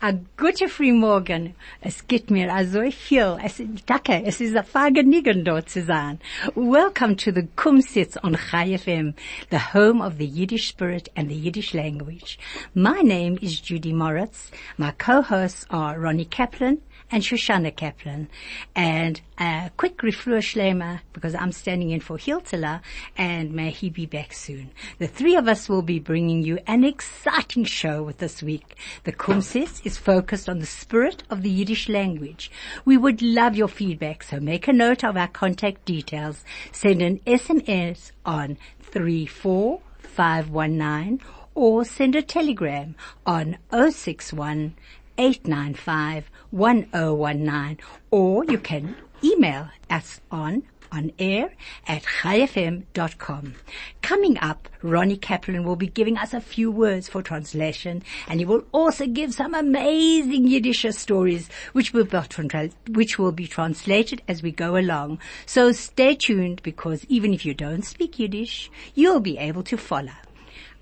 a gute Frühmorgen. Es geht mir so viel. Es, danke, es ist ein Vergnügen dort zu sein. Welcome to the Kumzits on Chai FM, the home of the Yiddish spirit and the Yiddish language. My name is Judy Moritz. My co-hosts are Ronnie Kaplan and Shoshana Kaplan. And a quick refuah shlema because I'm standing in for Hiltala and may he be back soon. The three of us will be bringing you an exciting show with this week. The Kumzits is focused on the spirit of the Yiddish language. We would love your feedback, so make a note of our contact details. Send an SMS on 34519 or send a telegram on 061 895 1019 or you can email us on on air at chaifm.com. Coming up, Ronnie Kaplan will be giving us a few words for translation and he will also give some amazing Yiddish stories which will, be, which will be translated as we go along. So stay tuned because even if you don't speak Yiddish, you'll be able to follow.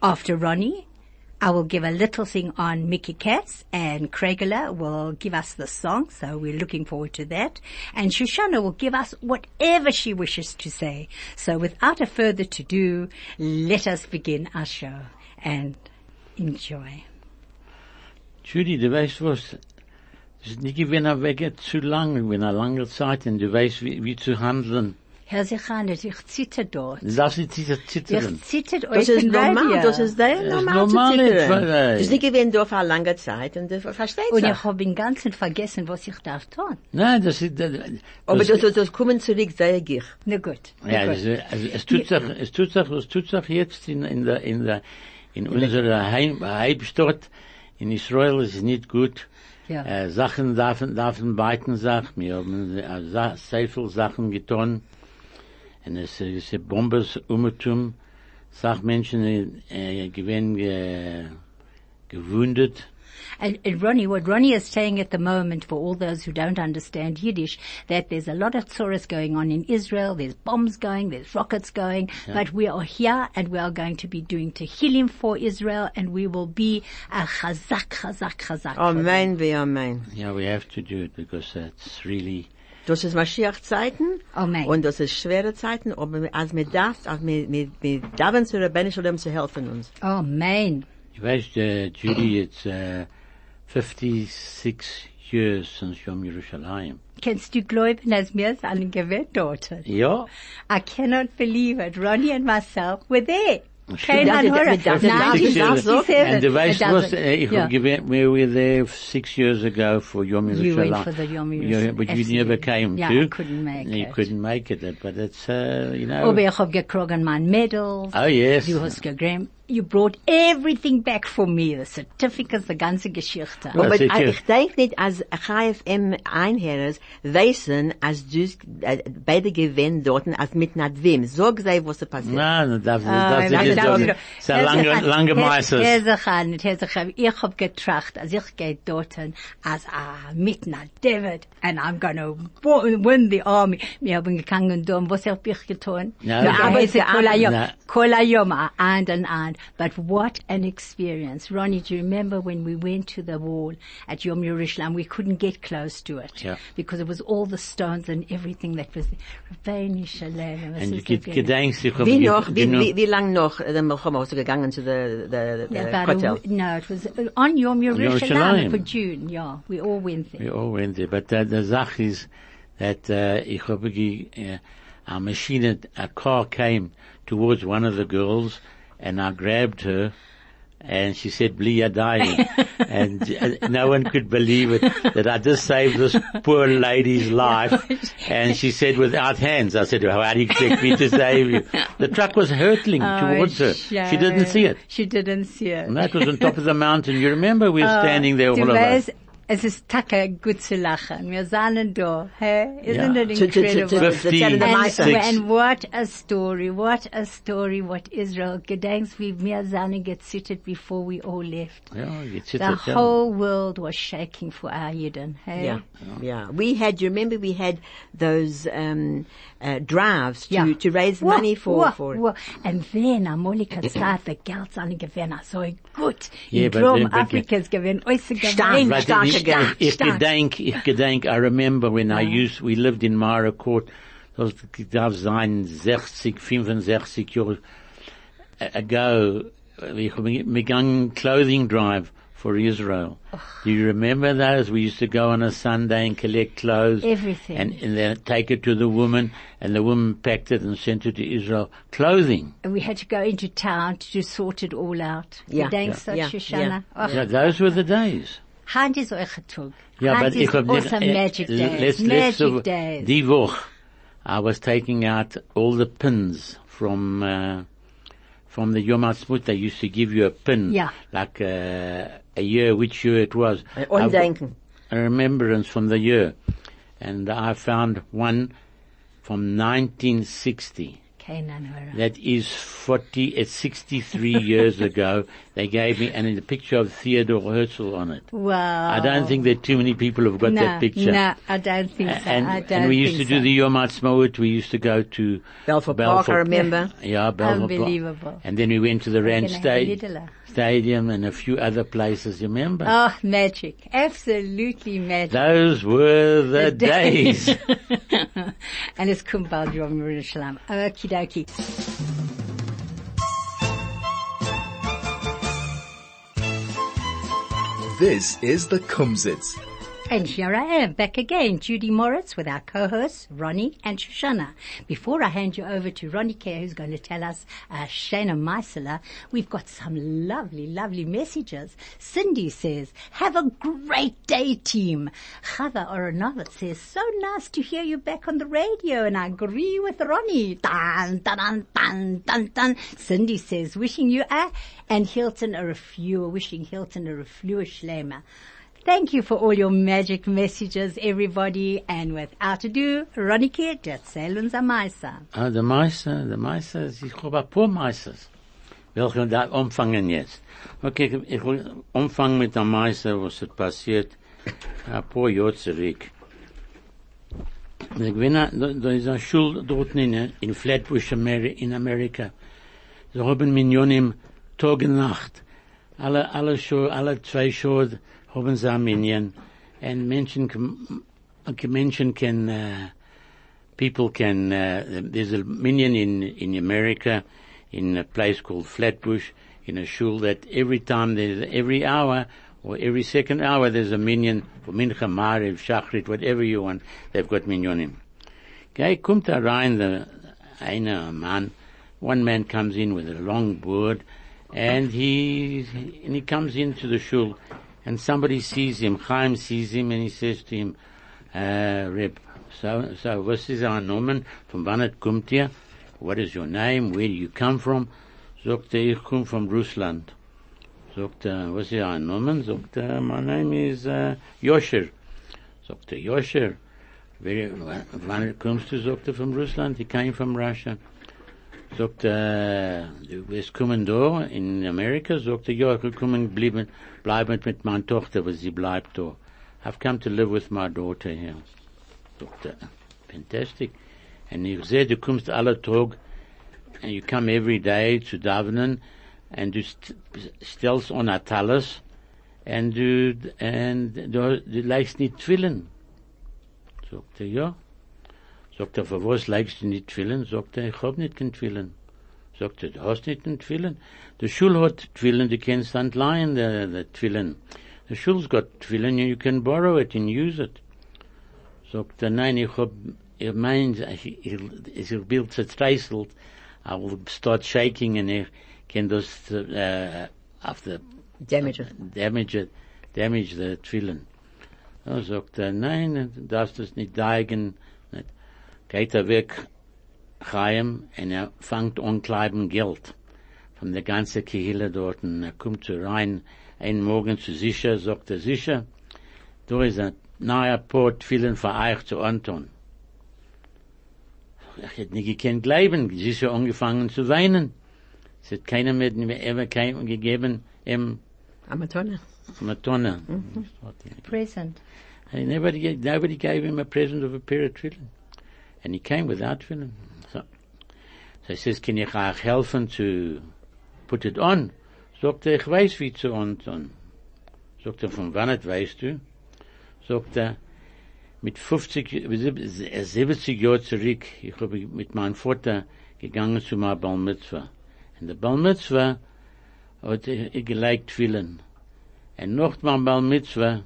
After Ronnie, I will give a little thing on Mickey Katz and Kraigler will give us the song, so we're looking forward to that. And Shoshana will give us whatever she wishes to say. So without a further to do, let us begin our show and enjoy. Judy, du weißt was, es ist nicht gewesen, aber geht zu lang, in einer langen Zeit, und du weißt, wie, wie zu handeln. Herr Sichanet, ich zitter dort. Du darfst nicht zittern. Ich zitter Das euch ist in normal, Radio. das ist sehr Das ist normal normal zu zittern. Das ist nicht gewesen da für eine lange Zeit und du verstehst Und das. ich habe im Ganzen vergessen, was ich darf tun. Nein, das ist, das, Aber das, das, das, das kommen zurück, sehr ich. Na gut. Ja, gut. also, also, es tut sich, es tut sich, es tut sich jetzt in, in der, in der, in unserer Heim, Heimstadt, in Israel ist es nicht gut. Ja. Äh, Sachen dürfen, dürfen beiden Sachen. Wir haben äh, sehr viele Sachen getan. Und es ist ein Bombes umgetum. Sachmenschen, äh, äh gewinnen, ge, gewundet. Äh, and, and Ronnie, what Ronnie is saying at the moment for all those who don't understand Yiddish, that there's a lot of tsuras going on in Israel, there's bombs going, there's rockets going, but we are here and we are going to be doing Tehillim for Israel and we will be a chazak, chazak, chazak. for them. Amen, wie Amen. Yeah, we have to do it because that's really, Das ist Mashiach-Zeiten. Amen. Und das ist schwere Zeiten, aber als wir das, als wir, wir, wir darf zu Rebbeinu Shalom zu helfen uns. Oh man. you weißt, uh, Judy, it's, uh, 56 years since Yom Yerushalayim. Kennst du glauben, dass wir es einen gewählt dort? Ja, I cannot believe it. Ronnie and myself were there. Kein Anhörer. And the It was, uh, yeah. we were there six years ago for Yom You Yerushalayim. went for the Yom Yerushalayim. but you never came Yeah, to. I couldn't make You it. couldn't make it, but it's, uh, you know. Aber ich hab gekriegt mein Medals. Oh yes. Du hast gegeben. You brought everything back for me, the certificates, the ganze Geschichte. Ja. Aber sicher. ich denke nicht, als HFM Einherres wissen, als du äh, beide gewinnen dort, als mit Nadwim. Sag sei, was da passiert. Nein, das, das, Ah, das, nein, ist, das, nein, ist, das ist ein lange, lange Meisters. Herr Sachan, Herr Sachan, ich hab getracht, als ich gehe dorten, als ah, mit na David, and I'm gonna win the army. Wir haben gegangen dort, was hab ich getan? Ja, Wir aber- arbeiten aber- Kolayom, Na. Kolayom, and and and. But what an experience. Ronnie, do you remember when we went to the wall at Yom Yerushalayim? We couldn't get close to it. Yeah. Because it was all the stones and everything that was there. Rabbeinu Shalom. was Und es du geht- gewesen. gedenkst, ich hab Wie ge- noch, wie, genug- wie, wie lang noch, der Milchama, hast du gegangen zu der, der, der Yeah, about a Hotel? no, it was uh, on Yom Yerushalayim Yerushalayim. for June. Yeah, we all went there. We all went there, but uh, the Zach is that uh, ich habe uh, a machine, a car came towards one of the girls, and I grabbed her, and she said, "Bli yadayim," and uh, no one could believe it that I just saved this poor lady's life. And she said, "Without hands," I said, "How do you expect me to save you?" The truck was hurtling towards her. She didn't see it. She didn't see it. And that was on top of the mountain. You remember we were standing there, all of us. Weißt, Es ist Taka gut zu lachen. Wir sahen da. Hey? Isn't Ja. it incredible? to- to- Fifty, the and, Maisa. and what a story, what a story, what Israel gedenks wie wir sahen gezittert before we all left. Ja, jetzt The ist es, whole world was shaking for our Yidden. Hey? Yeah, yeah. We had. You remember we had those um, uh, drives to to raise Wah, money for wah, for. wah. And then Amolika Zeit, the Geld seine gewähren, so gut. Yeah, In but Drum then- but- Afrika ist gewähren, äußer Stark, gewähren. But stark ich, again. ich, ich stark. gedenk, ich gedenk, I remember when I used, we lived in Mara Court, das darf sein 60, 65 Jahre ago, we began clothing drive for Israel. Do you remember those? We used to go on a Sunday and collect clothes. Everything. And, and then take it to the woman, and the woman packed it and sent it to Israel. Clothing. And we had to go into town to sort it all out. Yeah, Gedenkst yeah, yeah, Shoshana? yeah. Oh, Yeah, those were the days. Hand is euch a tug. Ja, Hand aber is ich hab nicht, awesome äh, magic days. let's- magic letzte- days. Die Woche, I was taking out all the pins from, uh, from the Yom Ha'atzmaut. They used to give you a pin. Yeah. Like, uh, a year, which year it was. Ein Undenken. A remembrance from the year. And I found one from 1960. Keinen Hörer. That is 40, it's 63 years ago. They gave me, and in the picture of Theodore Herzl on it. Wow. I don't think that too many people have got no, that picture. No, I don't think so. And, I don't and we used to think do so. the Yom Ha'atzmaut. We used to go to Balfour Park, I remember. Yeah, Balfour Park. Unbelievable. And then we went to the Rand gonna sta- Stadium and a few other places. You remember? Oh, magic. Absolutely magic. Those were the days. and it's kommt bald Yom Yerushalayim. Okie dokie. This is the Kumzits. And here I am, back again, Judy Moritz with our co-hosts, Ronnie and Shoshana. Before I hand you over to Ronnie Kerr, who's going to tell us uh, Shana Meisela, we've got some lovely, lovely messages. Cindy says, have a great day, team. Chava Oronovitz says, so nice to hear you back on the radio, and I agree with Ronnie. Dun, dun, dun, dun, dun. Cindy says, wishing you a, and Hilton a refua, wishing Hilton a refua shlema. Thank you for all your magic messages, everybody. And without ado, Ronike, erzähl uns am Meister. Ah, der Meister, der Meister, ich habe ein paar Meisters. Welche da umfangen jetzt? Okay, ich will umfangen mit dem Meister, was ist passiert, ein paar Jahre zurück. Ich bin, da, ist eine Schule dort in, in Flatbush, in Amerika. Sie haben Millionen Tag und Nacht. Alle, alle alle zwei Shows haben sie ein Minyan. Und Menschen, Menschen can, uh, people can, uh, there's a minyan in, in America, in a place called Flatbush, in a shul that every time there's, every hour, or every second hour there's a minyan for Mincha, Mariv, Shachrit, whatever you want, they've got minyonim. Okay, kommt rein, the, einer man, one man comes in with a long board, and he, and he comes into the shul, and somebody sees him, Chaim sees him, and he says to him, uh, Reb, so, so, was is our Nomen? From het kommt? What is your name? Where do you come from? Sagt er, ich komme from Russland. Sagt er, was ist our my name is, uh, Yosher. Sagt er, Yosher. Where, wann kommst du? Sagt er, from Russland. He came from Russia. Sagt er, du da in Amerika? Sagt er, ja, ich will kommen bleiben, bleiben mit meiner Tochter, weil sie bleibt da. I've come to live with my daughter here. Sagt fantastic. And ich sehe, du kommst alle Tag, and you come every day zu Davenen, and du st on a Talis, and du, and du, du legst nicht Twillen. Er, ja. Sagt er, für was legst du nicht Twillen? Sagt er, ich hab nicht kein Twillen. Sagt er, du hast nicht ein Twillen? Die Schule hat Twillen, du kannst dann leihen, the, the Twillen. The Schule's got Twillen, you can borrow it and use it. Sagt er, nein, ich hab, ich mein, ich, ich, ich bin zertreißelt, I will start shaking and ich kann das, uh, auf der, Damage it. damage it, damage the Twillen. Er sagt er, nein, du darfst es nicht deigen, nicht. Geht er weg, Chaim, und er fängt an kleiben Geld von der ganzen Kehille dort, und er kommt so rein, einen Morgen zu sicher, sagt er sicher, da ist ein neuer Port vielen für euch zu Anton. Ich hätte nicht gekannt glauben, sie ist ja angefangen zu weinen. Es hat keiner mehr, mehr ever keinem gegeben, im Amatone. Matonna. Present. And nobody, gave- nobody gave him a present of a pair of tefillin. And he came without tefillin. So, so he says, can ich euch helfen to put it on? Sagt er, ich weiß wie zu antun. Sagt er, von wann weißt du? Sagt er, mit 50, äh, 70 Jahren zurück, ich habe mit meinem Vater gegangen zu meiner Bar Mitzvah. Und der Bar Mitzvah hat er gelegt Tefillin. Und nach meinem Bar Mitzvah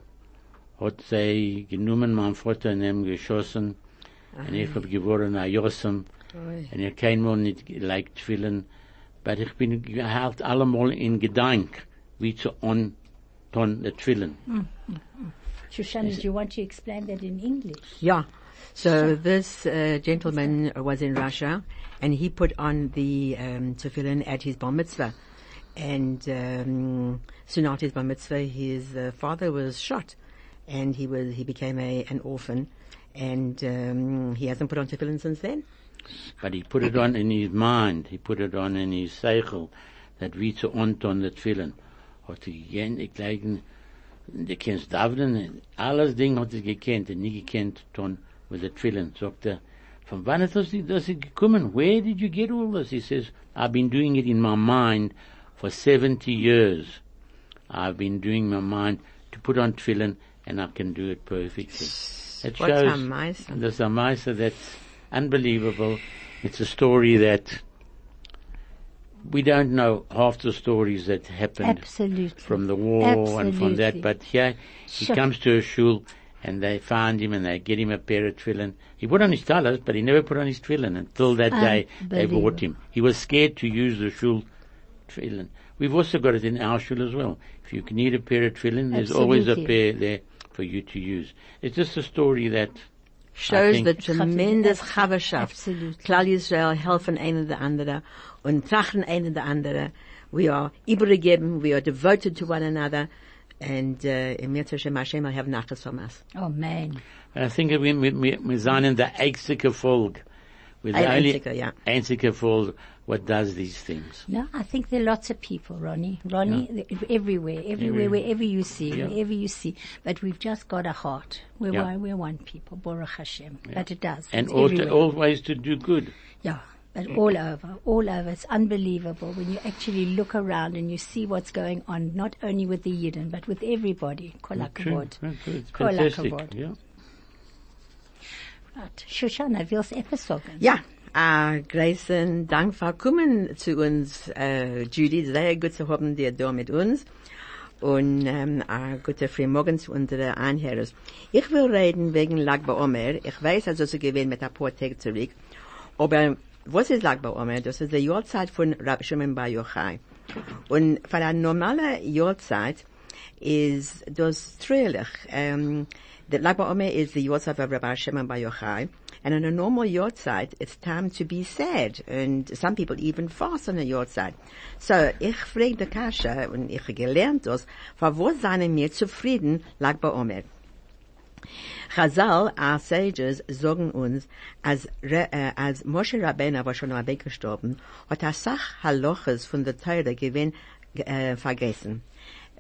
hat sie genommen, mein Vater in ihm geschossen, und ich hab geworden ein Jossem, und ich kein Mal nicht gelegt Tefillin, aber ich bin halt allemal in Gedank, wie zu on, ton der Tefillin. Shoshana, do you want to explain that in English? Yeah. So this uh, gentleman was in Russia, and he put on the um, tefillin at his bar mitzvah. And um, soon after his bar mitzvah, his uh, father was shot, and he was he became a an orphan, and um, he hasn't put on tefillin since then. But he put it on in his mind, he put it on in his seichel, that wie zu onton der Tefillin. Hat er gekannt, ich glaube, du kennst Davden, alles Ding hat er gekannt, er nie gekannt, ton, with the Tefillin. Sagt er, von wann ist das, das gekommen? Where did you get all this? He says, I've been doing it in my mind for 70 years. I've been doing my mind to put on Tefillin, and I can do it perfectly. It What's shows, a Meister? there's that's unbelievable. It's a story that we don't know half the stories that happened Absolutely. from the war and from that, but here he Sure. comes to a shul and they find him and they get him a pair of tefillin. He put on his talis, but he never put on his tefillin until that day they bought him. He was scared to use the shul tefillin. We've also got it in our shul as well. If you need a pair of tefillin, there's always a pair there for you to use. It's just a story that shows think- the tremendous Chavashaft. Absolutely. Klal Yisrael helfen einer der andere und trachten einer der andere. We are übergeben, we are devoted to one another, and uh, im Yetzer Shem Hashem will have nachas from us. Oh man. I think we, we, we, we sind in der einzige Volk. We're the Ein only einziger, ja. einzige Volk what does these things. No, I think there are lots of people, Ronnie. Ronnie, th- everywhere, everywhere, Everywhere. wherever you see, Yeah. wherever you see. But we've just got a heart. We're Yeah. one, we're one people, Baruch Hashem. But it does. And all to, everywhere. always to do good. Yeah, but all over, all over. It's unbelievable when you actually look around and you see what's going on, not only with the Yidden, but with everybody. Kol True. hakavod. It's Kol hakavod. Yeah. Right. Shoshana, willst etwas sagen? Ja, uh, Grayson, Dank für kommen zu uns, äh, Judy, sehr gut zu haben dir da mit uns. Und ähm, a gute Frühmorgen zu unseren Anhörern. Ich will reden wegen Lag Omer. Ich weiß, also sie gewinnt mit ein paar Tage zurück. Aber was ist Lag Omer? Das ist die Jahrzeit von Rabbi Shimon Bar Yochai. Und für eine normale Jahrzeit ist das traurig. Um, the Lag BaOmer is the Yahrzeit of Rabbi Shimon Bar Yochai. And on a normal Yahrzeit, it's time to be sad. And some people even fast on a Yahrzeit. So, ich frage die Kascha, und ich gelernt das, für was seien wir zufrieden, Lag BaOmer? Chazal, our sages, sagen uns, als, Re, äh, als Moshe Rabbeinu war schon weggestorben, hat er Sach Haloches von der Teure gewinn, äh, vergessen.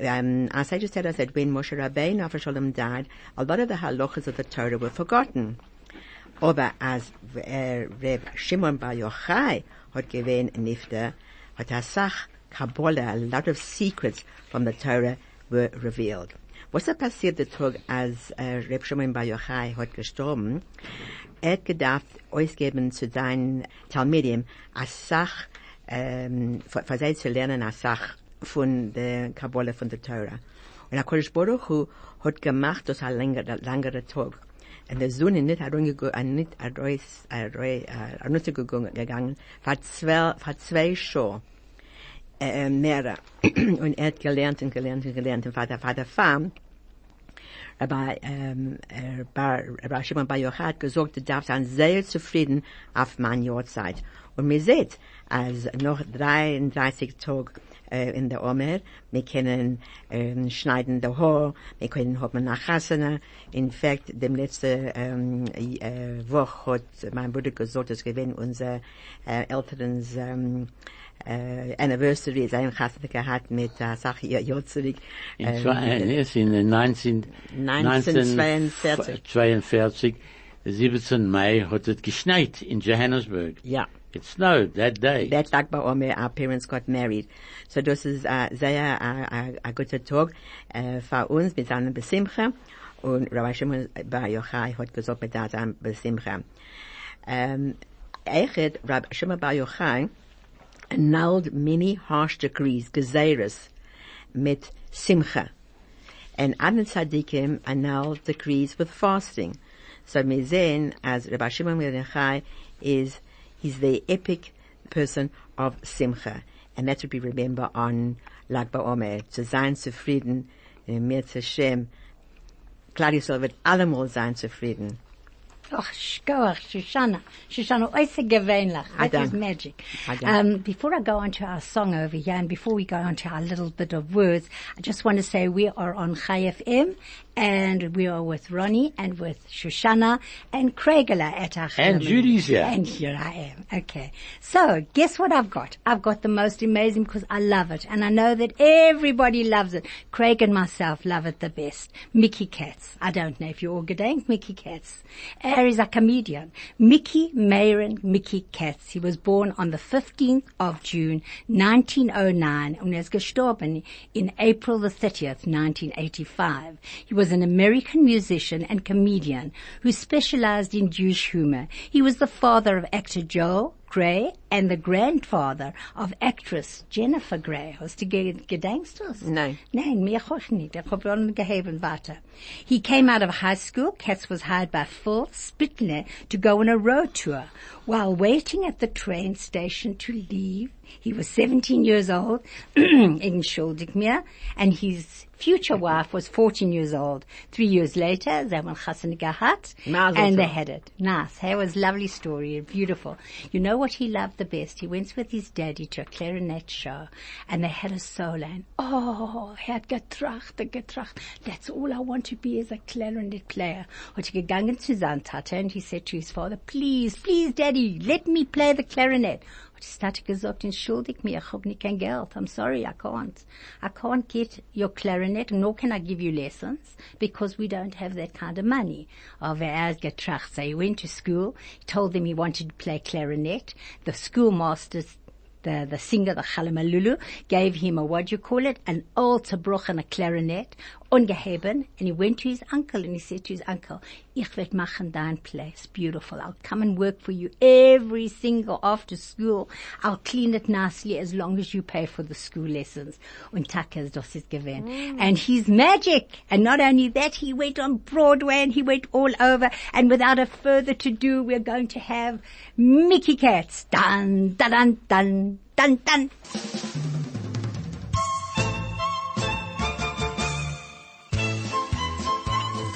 Um, our sages tell us that when Moshe Rabbeinu of Shalom died, a lot of the halachas of the Torah were forgotten. Aber als äh, Reb Shimon Bar Yochai hat gewinn Nifter, hat er Sach Kabbalah, a lot of secrets from the Torah were revealed. Was ist passiert der Tag, als äh, Reb Shimon Bar Yochai hat gestorben? Er hat gedacht, ausgeben zu seinen Talmidim, a Sach, ähm, für sie zu lernen, a Sach von der Kabbalah, von der Torah. Und der Kodesh Baruch Hu hat gemacht, das ein längerer, längerer Tag. Und der Sohn nicht heruntergegangen, nicht heruntergegangen, vor zwei, vor zwei Stunden äh, mehr. und er hat gelernt und gelernt und gelernt. Und Vater, Vater Farm, Rabbi, ähm, äh, Rabbi Shimon Bar Yochai hat gesagt, du darfst sein sehr zufrieden auf meine Jahrzeit. Und mir seht, als noch 33 Tage äh, in der Omer. Wir können ähm, schneiden der Haar, wir können haben nach Hasana. In fact, dem letzte ähm, äh, Woche hat mein Bruder gesagt, es gewinnt unser äh, Elterns ähm, äh, Anniversary, sein Hasana gehabt mit äh, Sache ihr Jahr zurück. In, Ähm, zwei, äh, in den 19, 1942. 1942, 17. Mai, hat es geschneit in Johannesburg. ja. It snowed that day. that bei Omer, our parents got married. So das ist uh, ein uh, guter Tag uh, für uns mit Besimcha. Rabbi Shimon Bar Yochai hat gesagt mit seinem Besimcha. Um, Eichet, Rabbi Shimon Bar Yochai annulled many harsh decrees, gezeres, mit Simcha. And other tzaddikim annulled decrees with fasting. So wir sehen, as Rabbi Shimon Bar Yochai is, he's the epic person of Simcha. And that's what we remember on Lag BaOmer. Zu sein zufrieden, äh, mir zu Shem. Klar Yisrael wird allemal sein zufrieden. Och, shkoach, Shoshana. Shoshana, oise gewöhnlich. That is magic. Um, before I go on to our song over here, and before we go on to our little bit of words, I just want to say we are on Chai FM, and we are with Ronnie, and with Shoshana, and Craigala at our And. Judy's here. And here I am. Okay. So, guess what I've got? I've got the most amazing because I love it. And I know that everybody loves it. Craig and myself love it the best. Mickey Katz. I don't know if you all gedenkt Mickey Katz. Er is a comedian. Mickey Mayron Mickey Katz. He was born on the 15th of June 1909 and he is gestorben in April the 30th, 1985. He was an American musician and comedian who specialized in Jewish humor. He was the father of actor Joel Grey and the grandfather of actress Jennifer Grey. Hast du ge- gedenkst das? Nein. Nein, mir auch nicht. Ich hab auch nicht gegeben, warte. He came out of high school. Katz was hired by Phil Spitalny to go on a road tour. While waiting at the train station to leave, he was 17 years old, in mir, and his future wife was 14 years old. Three years later, they were gehat, Mazel and they had it. Nice. It was a lovely story, beautiful. You know what he loved the best? He went with his daddy to a clarinet show, and they had a solo, and oh, he had getracht, getracht. That's all I want to be is a clarinet player. Hat er gegangen zu seinem Tate, and he said to his father, please, please daddy, let me play the clarinet. Hat die Tate gesagt, entschuldig mir, ich hab nicht kein Geld. I'm sorry, I can't. I can't get your clarinet, nor can I give you lessons, because we don't have that kind of money. Aber er hat getracht. So he went to school, he told them he wanted to play clarinet. The schoolmasters the, the singer, the Chalamalulu, gave him a, what do you call it, an old Zerbroch and a clarinet, ungeheben, and he went to his uncle and he said to his uncle, ich werd machen dein place, beautiful. I'll come and work for you every single after school. I'll clean it nicely as long as you pay for the school lessons. Und takas das ist gewesen. Mm. And he's magic. And not only that, he went on Broadway and he went all over. And without a further to do, we're going to have Mickey Katz. Dun, dun, dun, dun, dun, dun.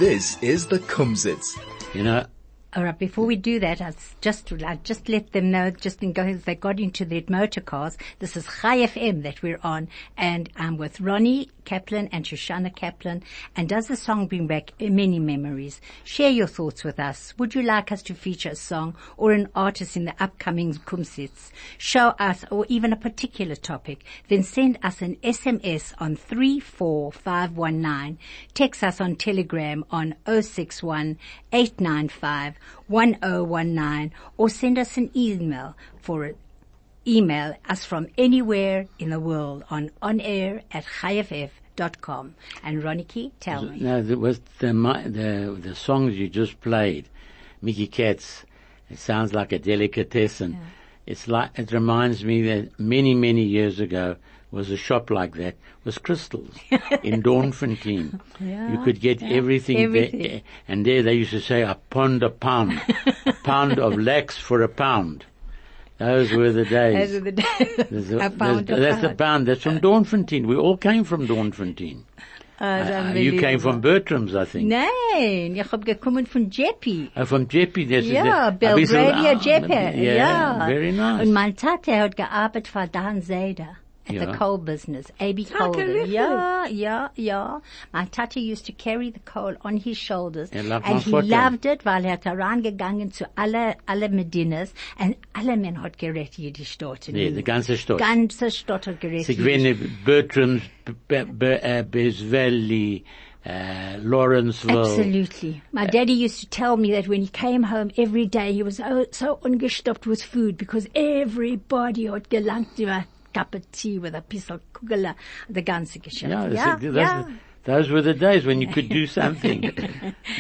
This is the Kumzits. You know, All right, before we do that, I just I just let them know, just in case they got into their motor cars, this is Chai FM that we're on, and I'm with Ronnie Kaplan and Shoshana Kaplan. And does the song bring back many memories? Share your thoughts with us. Would you like us to feature a song or an artist in the upcoming Kumzits? Show us, or even a particular topic. Then send us an SMS on 34519. Text us on Telegram on 061 895 1019 or send us an email for it. Email us from anywhere in the world on onair at chaifm.com. And Roniki, tell me. no, the, was the, the, the songs you just played, Mickey Katz, it sounds like a delicatessen. It's like, it reminds me that many, many years ago was a shop like that, was Crystals in Doornfontein. You could get everything, everything. there, and there they used to say a pound a pound, a pound of lax for a pound. Those were the days. Those are the days. There's a pound of that's pound. pound. That's from Doornfontein. We all came from Doornfontein. Uh, Uh, you came from Bertram's, I think. Nein, ich hab gekommen von Jeppe. Uh, from Jeppe. That's Ja, the, Belgravia ah, Jeppe. Yeah, Ja. very nice. Und mein Tate hat gearbeitet für Dan Seder. At Yeah. the coal business, A.B. Coal. Yeah, yeah, yeah. My tata used to carry the coal on his shoulders. Er and he fort, ja. loved it, weil er herangegangen zu alle, alle Medinas und alle men hat gerät Jiddisch dort. Nee, die ganze Stadt. ganze Stadt hat gerät Sie gewinnen Bertram, Be- Be- äh, Bez Valley, äh, Lawrenceville. Absolutely. My daddy used to tell me that when he came home every day, he was so, so ungestoppt with food because everybody had gelangt cup of tea with a piece of kugela, the ganze Geschichte. Yeah, yeah, those, yeah. those were the days when you could do something.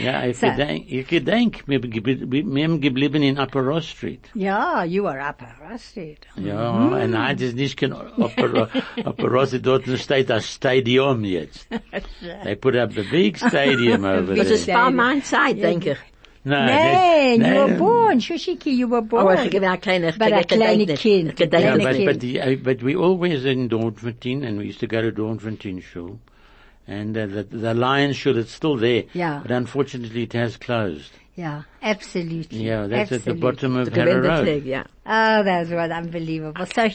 yeah, if So- you denk, ich gedenk, wir gebli- wir haben geblieben in Upper Ross Street. Yeah, you are up arrested. Ja, und heute ist nicht kein Upper, Upper Ross, dort steht das Stadium jetzt. They put up a big stadium over Das there. ist bei meiner Zeit, denke ich. No, Nein, they- you were born. Shushiki, you were born. Oh, ich bin ein kleiner, But a kleine Kind. Ich gedenke Yeah, Kleine but, nicht. but, the, uh, but we always in Doornfontein, and we used to go to Doornfontein Shul. And uh, the, the Lions Shul is still there. Yeah. But unfortunately it has closed. Yeah, absolutely. Yeah, that's at the bottom of Der Harrow Road. Gewindertag, ja. Oh, that was unbelievable. So,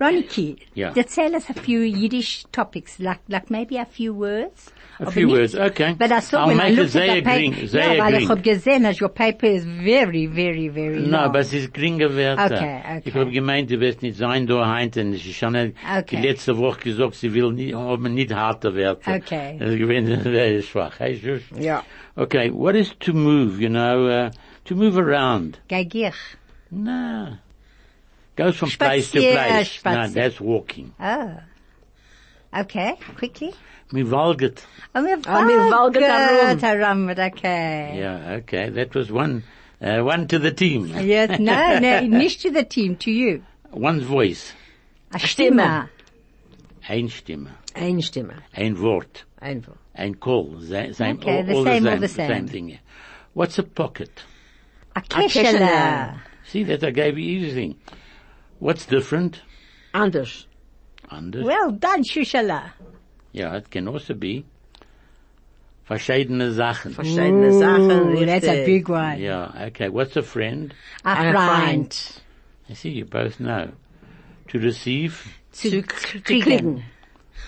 Roniki, Yeah. tell us a few Yiddish topics, like, like maybe a few words. A few words, okay. But I saw I'll when I make it looked at sehr the paper, green, sehr ja, weil ich green. gesehen, dass your paper is very, very, very No, long. but es ist geringe Werte. Okay, okay. Ich habe gemeint, du wirst nicht sein da heint, und ich habe Okay. die letzte Woche gesagt, sie will nicht, haben nicht harte Werte. Okay. Also gewinnt sehr schwach. Hey, Schuss. Ja. Okay, what is to move, you know, uh, to move around? Geigich. No. Goes from place to Spazier, place. No, that's walking. Oh. Okay, quickly. Me valget. Oh, mir mir walget herum. herum. Okay. Yeah, okay, that was one, uh, one to the team. Yes, no, no, nicht to the team, to you. One's voice. A Stimme. Stimme. Ein Stimme. Eine Stimme. Ein Wort. Einfach. Ein call. Same, same, Okay, all, the all same, the all same, the same. thing. What's a pocket? A Kesheler. Kesheler. See, that I gave you everything. What's different? Anders. Anders. Well done, Shushala. yeah, it can also be verschiedene Sachen. Verschiedene Sachen. Ooh, that's a big one. Yeah, okay. What's a friend? A Ein friend. Freund. I see you both know. To receive. Zu Zu kriegen.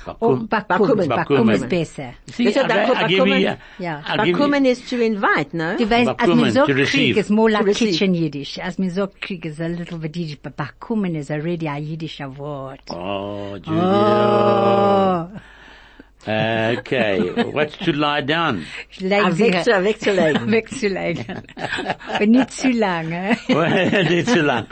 Kriegen. Oh, Bakum. Bakum. Bakum. Bakum ist besser. See, Bitte, I, da- I, I Bakumen- Ja. I give you, Bakumen is to invite, no? Du weißt, als Bakumen, man so to receive. krieg ist more like kitchen Yiddish. Als man so krieg is a little bit Yiddish, but Bakumen is already a Yiddish word. oh, Julia. Oh. Okay. What's to lie down? Leg sie- wegzu- wegzulegen. Wegzulegen. Aber nicht zu lange. Nicht so lang.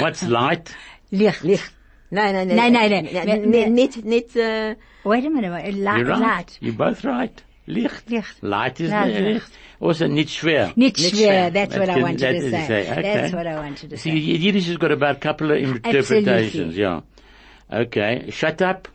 What's light? Licht. Licht. Nein, nein, nein. Nein, nein, nein. N- n- Nicht, nicht, äh, Wait a minute. wait, Light. You're right. Light. You're both right. Licht. Licht. Light is Light. Licht. Also nicht schwer. Nicht schwer. That's what I wanted that to say. say, okay. That's what I wanted to See, say. Yiddish has got about a couple of interpretations, Absolutely. yeah. Okay. Shut up.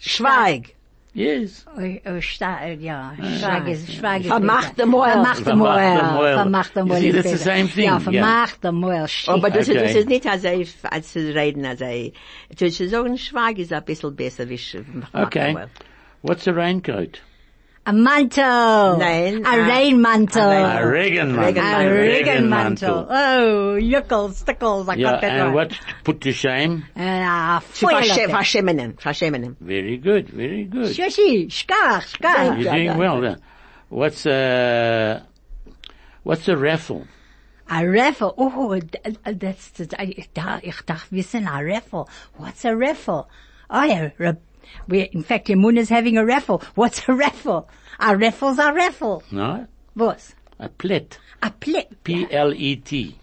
Schweig. Yes. Oh, oh, sta- ja, Schweig ist, Schweig ist Vermachte. Moel. Vermachte Vermachte Moel. Moel. You see, ist that's the same thing, Ja, yeah. vermachte Moel. Aber das, Okay. das ist nicht, als ich, als zu reden, als ich, zu zu sagen, Schweig ist ein bisschen besser, wie Sch- Okay. What's a raincoat? A Mantel. Nein, A a- Regenmantel. A Regenmantel. A Regenmantel. Regenmantel. Oh, yuckles, stickles, I Yeah, got that and right. what to put to shame? Ah, Zu verschä- Feuerlöffel. verschämmen, verschämmen. Very good, very good. Shushi, skach, skach. You're doing yeah. well there. What's a, what's a raffle? A raffle. Oh, d- uh, that's, that's I, ich dachte, ich dachte, wissen, a raffle. What's a raffle? Oh yeah, ra- we, in fact, Emun is having a raffle. What's a raffle? A raffle's a raffle. No? Was? A plet. A plate. P-L-E-T.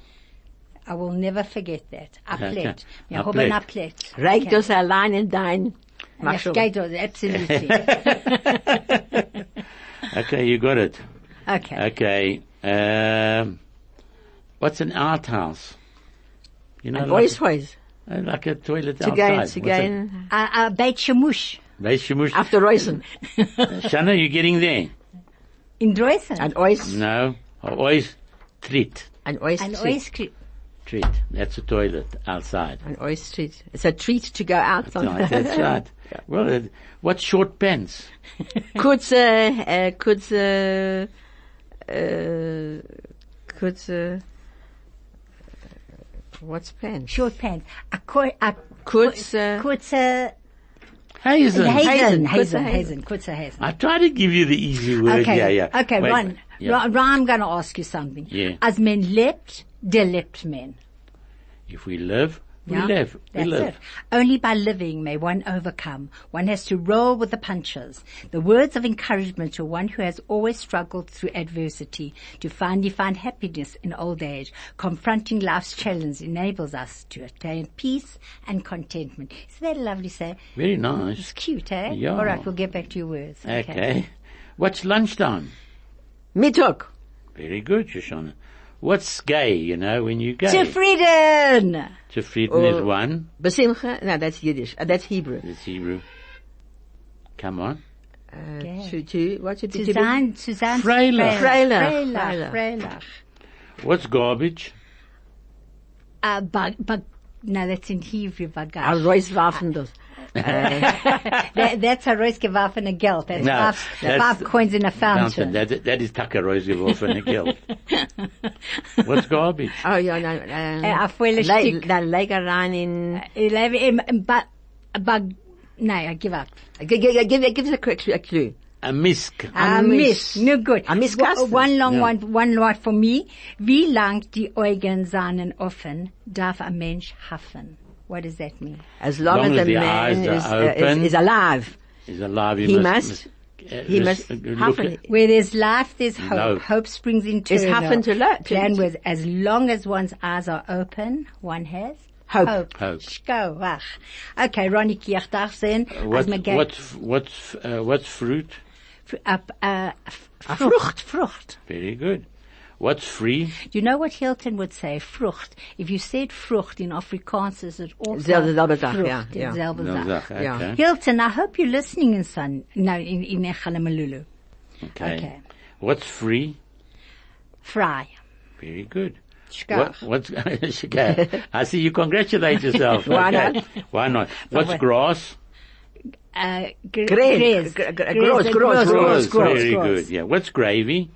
I will never forget that. A Okay. plate. Wir A haben plate. a plate. Reicht das allein in dein, mach Das geht also, absolutely. Okay, you got it. Okay. Okay. Um, what's an outhouse? You know, Ein like, Oishäus. Uh, like a toilet Zu outside. gehen, What's zu it? A, a Beit Shemush. Weißt du, musst- auf der Reusen. Shanna, you getting there? In Dreußen. Ein Ois, No. Always treat. ein Ois Ein Street. Eiscreme. Treat. That's a toilet outside. Ein Ois Street. It's a treat to go out. Right, that's right. Well, uh, what's short pants? kurze, äh, kurze, äh, kurze, What's pants? Short pants. A, kur, a Kurze- kurze Hazen. Hazen, Hazen, Hazen, kurze Hazen. I try to give you the easy word. Okay, Yeah, yeah. okay, Wait, Ron, yeah. Ron, Ron, I'm going to ask you something. Yeah. As men lebt, der lebt men. If we live, we Yeah? live. We That's live. it. Only by living may one overcome. One has to roll with the punches. The words of encouragement to one who has always struggled through adversity to finally find happiness in old age. Confronting life's challenge enables us to attain peace and contentment. Isn't that a lovely say? Very nice. It's cute, eh? Yeah. All right, we'll get back to your words. Okay. What's lunchtime? Mittag. Very good, Shoshana. What's gay, you know, when you go? Zufrieden! Zufrieden is Oh. one. Besimcha. No, that's Yiddish. Uh, that's Hebrew. That's Hebrew. Come on. Uh, Okay. to, to, what should be? Zu sein. Freilach. Freilach. Freilach. Freilach. What's garbage? Uh, bag, bag, no, that's in Hebrew, A bagash. Reuswaffen das. that, that's a rausgeworfene Geld. That's, No, five, that's- five coins in a Fountain. fountain. That, that is Takarosi and a guild. What's garbage? Oh, ja, no. Äh, Uh, a volle le, Stück. da Legereien in, Ich uh, lebe im, im um, ba, bag, no, I give up. give, give, give, give us a quick a clue. A misk. A miss. miss. No good. A misskasten. One one long Ja. one, one word for me. Wie lang die Augen seien offen, darf ein Mensch haffen? What does that mean? As long, Long as as the the man is, are uh, is, is alive. Is alive. He must- uh, he res- must uh, have look an- Where there's life, there's hope. Love. Hope springs eternal. Is happen to lo- Plan with as long as one's eyes are open, one has Hope. Hope. Hope. Schko. Okay, Ronnie, ich darf sehen, What, als man geht, what's, what's, uh, what's fruit? Fr- uh, uh, f- Frucht, Frucht. Very good. What's free? Do you know what Hilton would say? Frucht. If you said Frucht in Afrikaans, is it also Selbe- selbe Sache, Frucht, ja, ja. selbe No, Sache. Yeah. Okay. Hilton, I hope you're listening in Sun, no, in, in Echalamalulu. Okay. Okay. What's free? Fry. Very good. Schkach. What, what's, okay. I see you congratulate yourself. Why Okay. not? Why not? What's what? grass? Uh, gr- Gräs. gräs. Gr- gr- Gräs, gross, uh, gross, gross, gross, gross, Very gross. good. Yeah. What's gravy?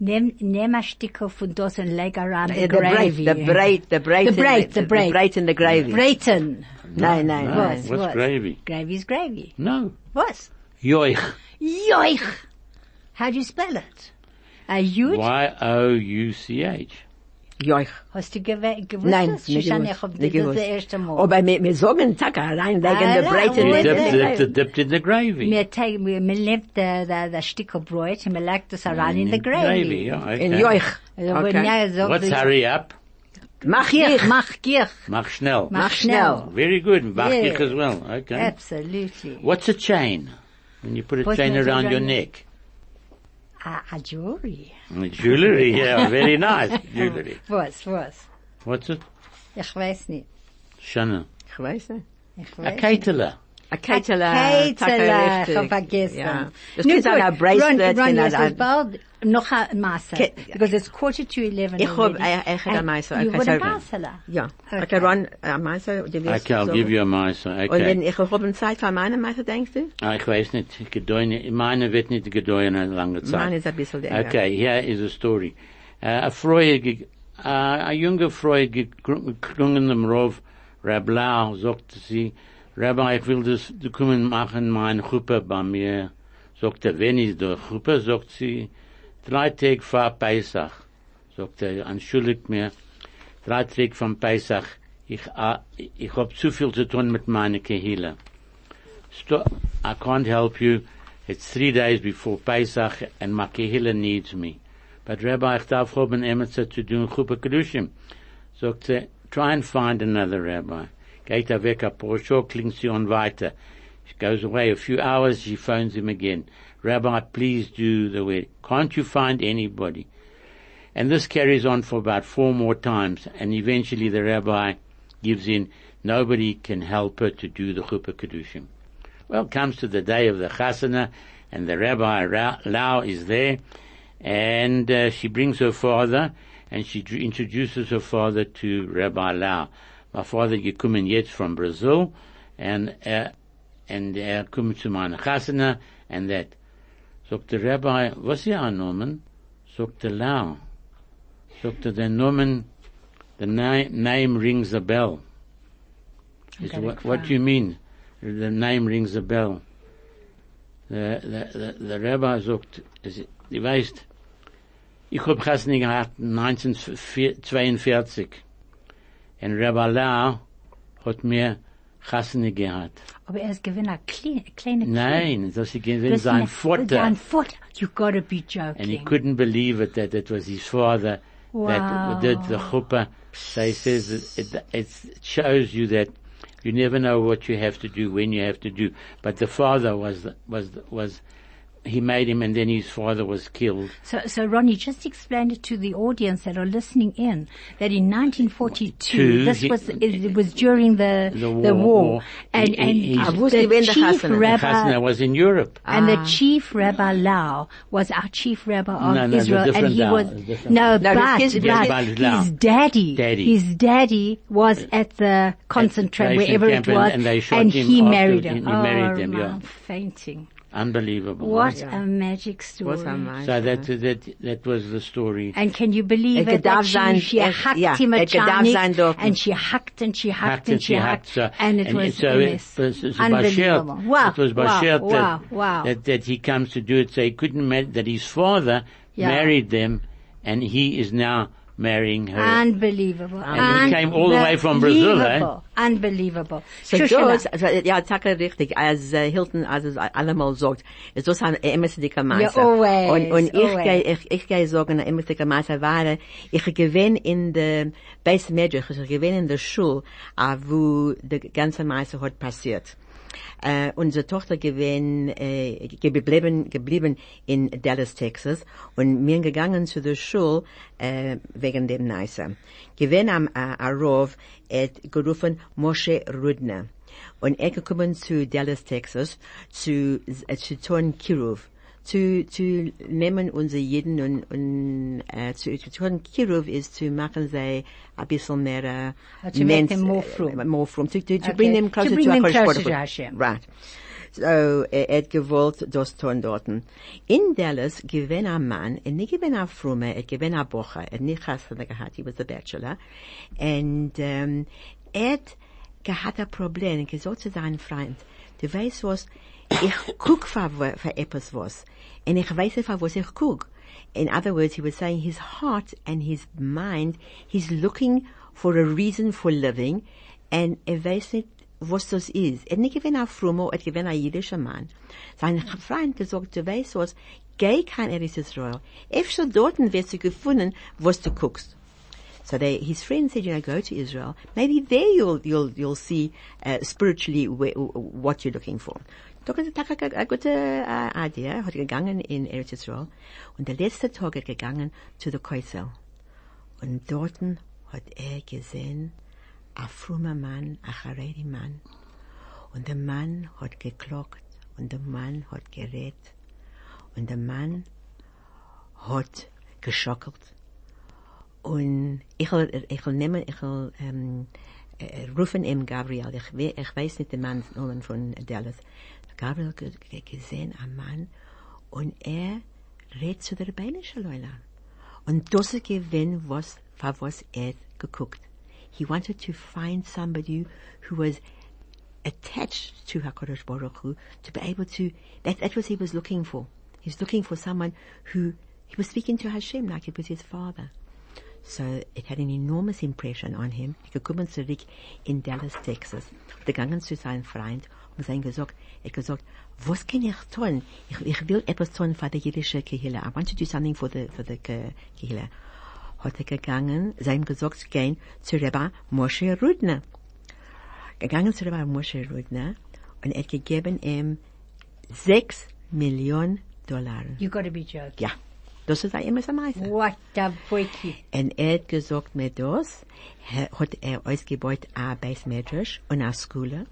Nehm, nehm ein Stückchen von das und leg around The the braid, gravy. the braid, the braid, The in braid, the braid. the braid in the gravy. Braten. Nein, nein, No. nein. Was, What's was? gravy? Gravy's gravy. No. Was? Yoich. Yoich. How do you spell it? A Yud? Y-O-U-C-H. Joich. Hast du gewe- gewusst? Nein, das? nicht Shoshana, gewusst. ich hab Nicht das das erste Mal. Aber wir, wir sagen, Taka, reinlegen, Ah, the braid in ja, Dipped, in the gravy. Wir take, wir, wir nimmt the, the, the Stückel Brot und wir legt das rein in the gravy. yeah, okay. in Joich. Also, Okay. ja, sagt What's hurry up? Mach Gich, ich. mach gich. Mach schnell. Mach schnell. schnell. Very good. Mach Yeah. dich as well. Okay. Absolutely. What's a chain? When you put a What's chain around your around- neck. A, a jewelry. Jewelry, yeah, very nice. Jewelry. Was, was? What's it? Ich weiß nicht. Shanna. Ich weiß nicht. Ich A weiß. A Keitele. Hab vergessen. Ja. Das ein Bracelet. Ron, Ron, yes, bald noch ein. Ke- Because it's quarter to eleven Ich hab, hab ein Masse. You Okay, would a so- Masse. Ja. Okay. Okay, Ron, ein Okay, I'll so- give you a mice. Und wenn Okay. ich hab Zeit für meine Meister, denkst du? Ah, ich weiß nicht. Gedeune, meine wird nicht eine lange Zeit. Meine ist ein bisschen länger. Okay, here is a story. Uh, a uh, a junge geklungen dem Rav Rablau, sagte sie, Rabbi, ich will das, du kommen machen mein Chuppe bei mir. Sagt er, wenn ist der Chuppe? Sagt sie, drei Tage vor Pesach. Sagt er, entschuldigt mir, drei Tage von Pesach. Ich, uh, ich hab zu viel zu tun mit meiner Kehille. I can't help you. It's three days before Pesach and my kehilla needs me. But Rabbi, ich darf haben Emetzer zu tun, Chupa Kedushim. Sagt er, try and find another rabbi. Geht er weg, Schuhe, klingt sie on weiter. She goes away a few hours, she phones him again. Rabbi, please do the wedding. Can't you find anybody? And this carries on for about four more times, and eventually the rabbi gives in, nobody can help her to do the Chupa Kedushim. Well, comes to the day of the chasana, and the Rabbi Ra- Lau is there, and uh, she brings her father, and she introduces her father to Rabbi Lau. My father gekommen jetzt from Brazil, and uh, and er kommt zu meiner chasana, and that. Sagt der Rabbi, was Ihr Nomen? Sagt der Lau. Sagt er, der Nomen The na- name rings a bell. Is what, what do you mean? The name rings a bell. The, the, the, the Rabbi sagt, es- du weißt, ich hab Chasni gehabt 1942. Und Rabbi Lau hat mir Chasni gehabt. Aber er ist gewinn a kleine, kleine Nein, das ist Das sein Vater. Sein Vater. You gotta be joking. And he couldn't believe it that it was his father Wow. that did the chuppah. So he says it, it, it shows you that you never know what you have to do when you have to do. But the father was was was he made him, and then his father was killed. So, so Ronnie, just explain it to the audience that are listening in that in 1942, Two, this he- was it was during the The the war- war, war. and He- and he- he's- Ah, wo the gewesen der chief Chasana? rabbi Chasna was in Europe. and the chief rabbi Lau was our chief rabbi of No, no, Israel, and he Lau, was no, No, but, his- his- but his- daddy, Daddy. his daddy was at the concentration concentration wherever it camp and- was, and they shot and him he married he- him. he married oh, them, yeah. I'm fainting. Unbelievable. What Yeah. a magic story. Was am So that that that was the story. And can you believe it? That she, sein- she hacked ja, him a gedarf sein Chinese, dürfen. and she hacked and she hacked, hacked and she hacked, so, and it was so a it mess. was, it was Unbelievable. Bashert, Wow, it was wow, wow, that, wow. that that he comes to do it. So he couldn't that his father Yeah. married them, and he is now marrying her. Unbelievable. And he came all the way from Brazil, eh? Unbelievable. Unbelievable. So Shoshana, das, also, ja, Taka richtig, als äh, Hilton, als es allemal sagt, ist das ein emesdicker Meister. Ja, always, und, und ich always. gehe, ich, ich gehe sagen, ein emesdicker Meister war, ich gewinn in der Base Magic, ich gewinn in der Schule, wo der ganze Meister hat passiert. Äh, unsere Tochter gewinn, äh, geblieben, geblieben in Dallas, Texas, und wir gegangen zu der Schule, äh, wegen dem Neiser. Gewinn am, äh, Arov, et gerufen Moshe Rudner. Und er gekommen zu Dallas, Texas, zu, äh, zu tun Kiruv. Zu, zu nehmen unsere Jeden und, und äh, zu, zu tun Kiruv ist zu machen sie ein bisschen mehr, to make them more frum. äh, more frum, to, to, to Okay. bring them To closer bring to, them closer to Hashem. Right. So, er hat gewollt das tun dorten. In Dallas gewinn ein Mann, er nicht gewinn ein Frumme, er gewinn ein Bocher, er nicht Hasana gehabt, he was a bachelor. and ähm, er hat gehabt ein Problem, er gesagt zu seinem Freund, du weißt was, ich guck für, für etwas was, und ich weiß für was ich guck. In other words, he was saying his heart and his mind, he's looking for a reason for living, and er weiß nicht, was das ist. Er nicht gewinn ein Frumo, er gewinn ein jüdischer Mann. Sein Freund gesagt, du weißt was, geh kein Eretz Israel. Efter dort wirst du gefunden, was du guckst. So they, his friend said, you know, go to Israel. Maybe there you'll, you'll, you'll see, uh, spiritually where, what you're looking for. Doch ist eine, eine gute uh, Idee, hat gegangen in Eretz Israel. Und der letzte Tag hat gegangen zu der Kreuzel. Und dorten hat er gesehen, ein frommer Mann, ein Haredi Mann. Und der Mann hat geklagt und der Mann hat gerät und der Mann hat geschockelt. Und ich will, ich will nehmen, ich will, ähm, äh, rufen ihm Gabriel. Ich, ich weiß nicht den Mann von Dallas. Gabriel gesehen, ein Mann, und er redet zu der Rebeinischen Leula. Und das ist gewinn, was, für was er geguckt. He wanted to find somebody who was attached to HaKadosh Baruch Hu to be able to, that, that was he was looking for. He was looking for someone who, he was speaking to Hashem like it was his father. So it had an enormous impression on him. Gekommen zurück in Dallas, Texas. Gegangen zu seinem Freund und sein gesagt, er gesagt, was kann ich tun? Ich, ich will etwas tun für die jüdische Kehille. I want to do something for the, for the Kehille. Hat er gegangen, sein gesagt zu gehen zu Rebbe Moshe Rudner. Gegangen zu Rebbe Moshe Rudner und er gegeben ihm sechs Millionen Dollar. You gotta be joking. Ja, das ist ein immer so Meister. What a boyki. Und er hat gesagt mir das, he- hat er ausgebaut ein Beis Medrash und eine Schule.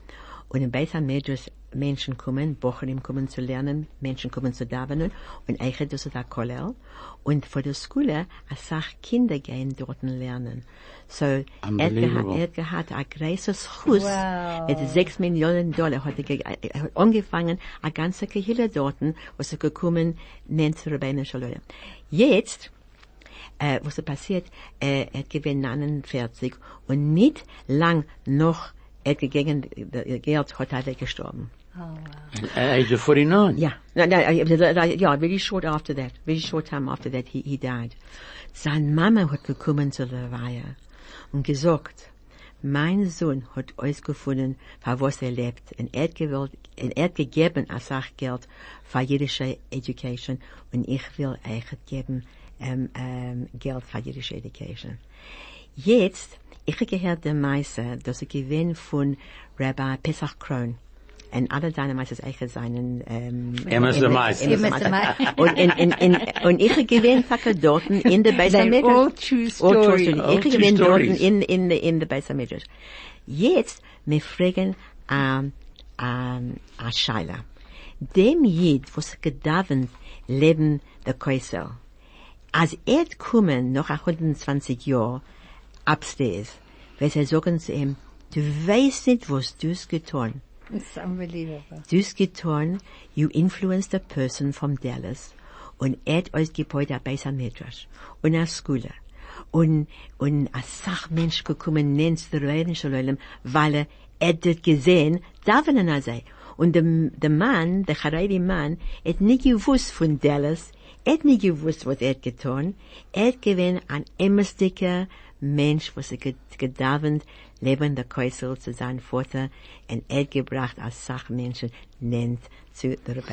Und in Beis Medrash Menschen kommen, Bocherim kommen zu lernen, Menschen kommen zu davenen und eigentlich das ist ein Kollel. Und vor der Schule, als Sach Kinder gehen dort lernen. So, er hat geha- Unbelievable. er hat gehabt ein großes Haus Wow. mit sechs Millionen Dollar. Hat er, er hat angefangen, eine ganze Kehille dort, was er gekommen, nennt zu Rebbeinu Shalom. Jetzt, äh, was passiert, äh, er hat gewinnt 49 und nicht lang noch er gegeben, äh, Geld hat er weggestorben. At age of 49. Yeah, no, no, uh, yeah, very short after that, very short time after that, he, he died. Sein Mama hat gekommen zu der Weihe und gesagt, mein Sohn hat ausgefunden, für was er lebt, und er hat gewollt, und er hat gegeben als Sachgeld für jüdische Education, und ich will euch geben, ähm, ähm, Geld für jüdische Education. Jetzt, ich habe gehört der Meister, dass er gewinnt von Rabbi Pesach Kron. Und alle deine Meisters eichen seinen, ähm, Emerson der Meister. Emerson der Meister. Und, in, in, in, und ich habe gewinnt Facke dort in der Beis They're Hamikdash. all true All true Ich gewinnt dort in, in, in der Beis Hamikdash. Jetzt, wir fragen, ähm, ähm, a Scheila. Dem Jid, was gedavent leben der Käuser, als er kommen, noch 120 Jahre, upstairs, wird er sagen zu ihm, du weißt nicht, was du's getan. It's unbelievable. Du's getan, you influenced a person from Dallas und er hat euch gebaut a Beis Midrash und a Skule und, und a Sachmensch gekommen, nennst der Reinen Shalom, weil er hat das gesehen, davenen er sei. Und der, der Mann, der Haredi Mann, hat nicht gewusst von Dallas, hat nicht gewusst, was er hat getan. Er hat gewinn ein emmersticker Mensch, was er ged- gedavend, lebender Käusel zu seinem Vater, und er gebracht als Sachmenschen, nennt zu der. What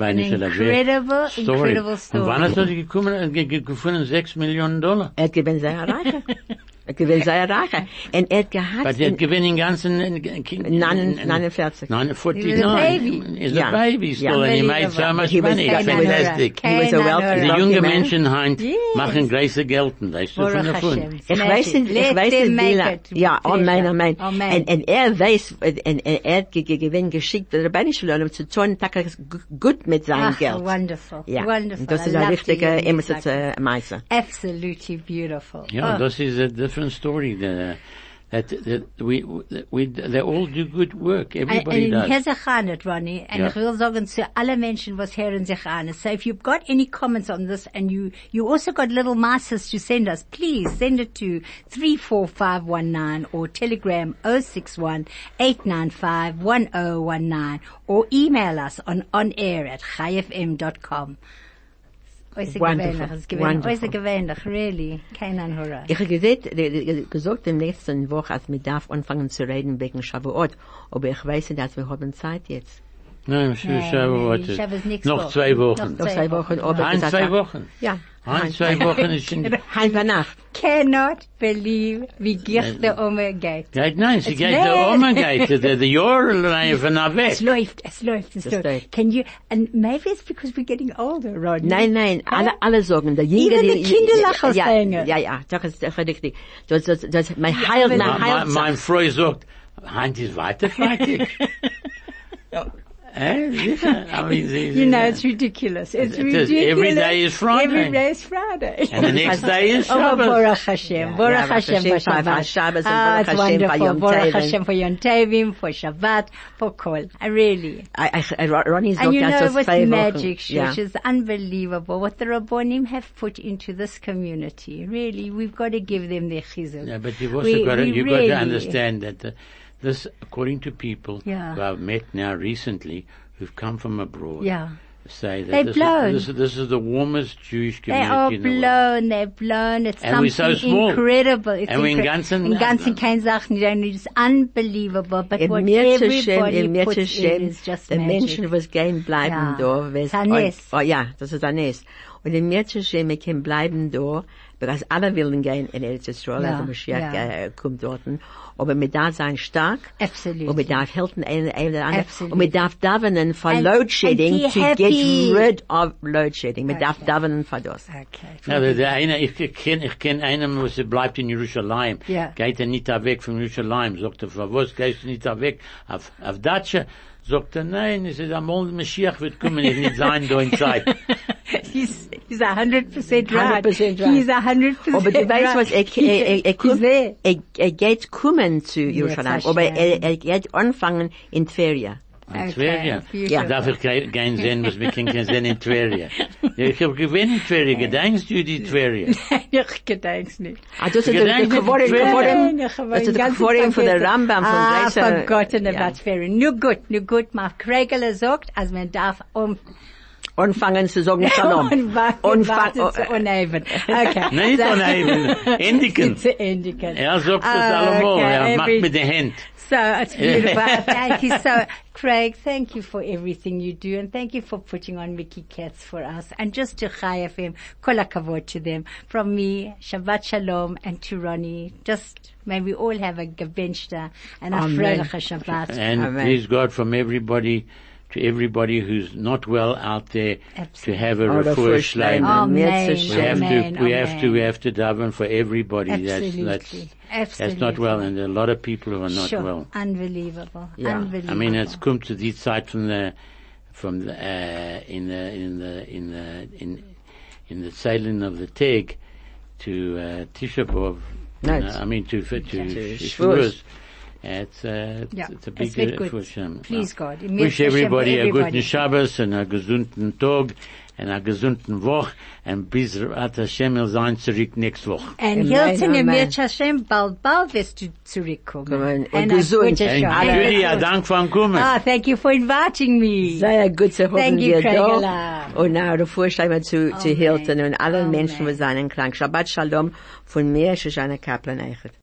Rabbinische an Lavie. incredible, Story. incredible Und wann hat er gekommen, äh, ge- ge- gefunden, 6 Millionen Dollar? Er hat gewinn sehr reicher. er hat gewinn sehr reicher. Und er hat gehabt, But er in- hat gewinnen in ganzen, in, in, in, Nein- 49. 49. He was a baby. He's Yeah. a baby still, Yeah. and he made so Unbelievable. much He was- money. he was- Fantastic. He was a wealthy- Keiner Die Wealthy junge man. Menschen heint Yes. machen große Gelten, weißt du, von Baruch der Hashem. Fund. Ich Smash weiß it. nicht, ich Let weiß them nicht, wie make lange. it. Ja, Pleasure. Amen, Amen. Amen. Und, und er weiß, und, und er hat ge- ge- gewinn geschickt, der Rabbinische Lohn, zu tun, tak er g- gut mit seinem Ach, Geld. wonderful. Ja. Wonderful. Und das I ist ein love to richtiger, hear immer things like so that. Meister. Absolutely beautiful. Yeah, Oh. this is a different story. The, uh, that, that we, we, they all do good work. Everybody and, does. here's a Ronnie, and Ja. ich will sagen zu alle Menschen, was hören sich an. So if you've got any comments on this and you, you also got little masses to send us, please send it to 34519 or telegram 061 895 1019 or email us on onair at chaifm.com. Äußer gewöhnlich, es gewöhnlich, Wonderful. äußer gewöhnlich, really. Kein Anhörer. Ich habe gesagt in der nächsten Woche, als wir darf anfangen zu reden wegen Shavuot, aber ich weiß nicht, dass wir haben Zeit jetzt. Nein, Shabbos warte. nächste Noch zwei Wochen. Noch Noch zwei Wochen, Ein, zwei Wochen. Ja. Ein, zwei Wochen ist Halb Nacht. Cannot believe wie gicht der Ome geht. geht, nein, sie Es geht, läuft. der Oma geht, der, der Jahr von nach Es weg. läuft, es läuft, es läuft. läuft. Can you, and maybe it's because we're getting older, Rodney. Nein, nein, alle, alle der Jinge, Even ja, ja, ja, das ist richtig. Das, das, das, mein Heil, mein Heil, mein, mein Freund sagt, Hand ist weiter fertig. Eh, sicher, aber sie, You know, it's ridiculous. It's ridiculous. every day is Friday. Every day is Friday. and the next day is Oh, Baruch Hashem, Baruch Hashem for Shabbat. Shabbos and Ah, it's Hashem for wonderful. Baruch Hashem for Yom Tovim, for Shabbat, for Kol. I really. I, I, Ronnie sagt, And you know what's magic. Shush, is unbelievable. What the Rabbonim have put into this community. Really, we've got to give them their chizuk. Yeah, but you've also got to, you've got to understand that uh, this, according to people Yeah. who I've met now recently, who've come from abroad, Yeah. say that this blown. is, this, is, this is the warmest Jewish They community are in the world. blown, they're blown. It's And we're something so small. incredible. It's And we're in incre- ganzen- in ganzen kein Sachen, you don't need- it's unbelievable. But Im what everybody im puts in Mirzeshem, is just die magic. Menschen, was gehen bleiben Ja. da, wes- Das ist ein Nest. Oh, oh, ja, das ist ein Nest. Und im Mirzeshem, wir können bleiben da, because alle wollen gehen in Eretz Yisrael, Ja, also Mashiach ja. äh, kommt dort. Aber wir darf sein stark, Absolutely. und wir darf helfen ein, ein oder andere, Absolutely. und wir darf davenen for And- load shedding be to happy. get rid of load shedding. Wir darf Okay. davenen for das. Okay. Ja, der, der eine, ich kenne, ich kenne einen, was bleibt in Jerusalem. Ja. Geht er nicht da weg von Jerusalem. Sagt er, für was gehst du nicht da weg? Auf, auf Datsche. Sagt er, nein, es ist einmal Mashiach wird kommen, ich nicht sein da in Zeit. he's, he's a hundred percent right. 100% right. He's a hundred percent Aber du weißt right. was, er, er, er, er, He's kommt, there. er, er geht kommen zu Jerusalem, Hashem. aber er, er geht anfangen in die Ferien. In Okay, Tveria. beautiful. Darf ich ge- gehen sehen, was wir können sehen in Tveria? Ja, Ich hab gewinnt in Tveria. Gedenkst du die Tveria? Ich gedenk's nicht. Ah, das ist Gedenken der Sie Geworim, Tveria? Geworim, Nein, ich habe das ist den der ganzen Geworim von der vergessen. Rambam, von ah, Reise. vergotten Ja. about Ferien. Nur gut, nur gut. Mein Kregele sagt, als man darf um, Anfangen zu sagen Shalom. und warten, Und warten fang- zu uneven. Okay. Nicht So- uneven, endigen. Zu endigen. Er sagt das allemal. okay, Er macht mit der Hand. So it's beautiful. thank you so, Craig. Thank you for everything you do, and thank you for putting on Mickey Katz for us. And just to Chai FM, kol hakavod to them. From me, Shabbat Shalom, and to Ronnie. Just may we all have a gebenchte and a Amen. freiliche Shabbat. And Amen. please God from everybody to everybody who's not well out there to have a Oh, the refuah first name. shleima. Amen. Yes, We have Amen. to, we have to, we have to daven for everybody Absolutely. that's, that's, that's not well and there are a lot of people who are not sure. well. Unbelievable. Yeah. Unbelievable. I mean, it's come to the side from the, from the, uh, in the, in the, in the, in, in the sailing of the Teg to, uh, Tisha B'Av. No, it's- I mean, to, to, to To Shavuos. Shavuos. It's, uh, it's, Yeah, it's a big, very uh, good. for Hashem. Please, Well, God. Wish Hashem everybody a everybody. guten Shabbos and a gesunden Tag and a gesunden Woch and bis at Hashem will sein zurück next Woch. And Hilton amen. Emir Hashem, bald, bald wirst du zurückkommen. Kommen. And a gesund. gute And Shabbat. Judy, a Dank von Kommen. Ah, thank you for inviting me. Sehr gut zu Thank you, wir Craigela. da. Und now der Vorschleimer zu, zu Hilton und allen Amen. Menschen, die seinen krank. Shabbat Shalom von mir, Shoshana Kaplan Eichet.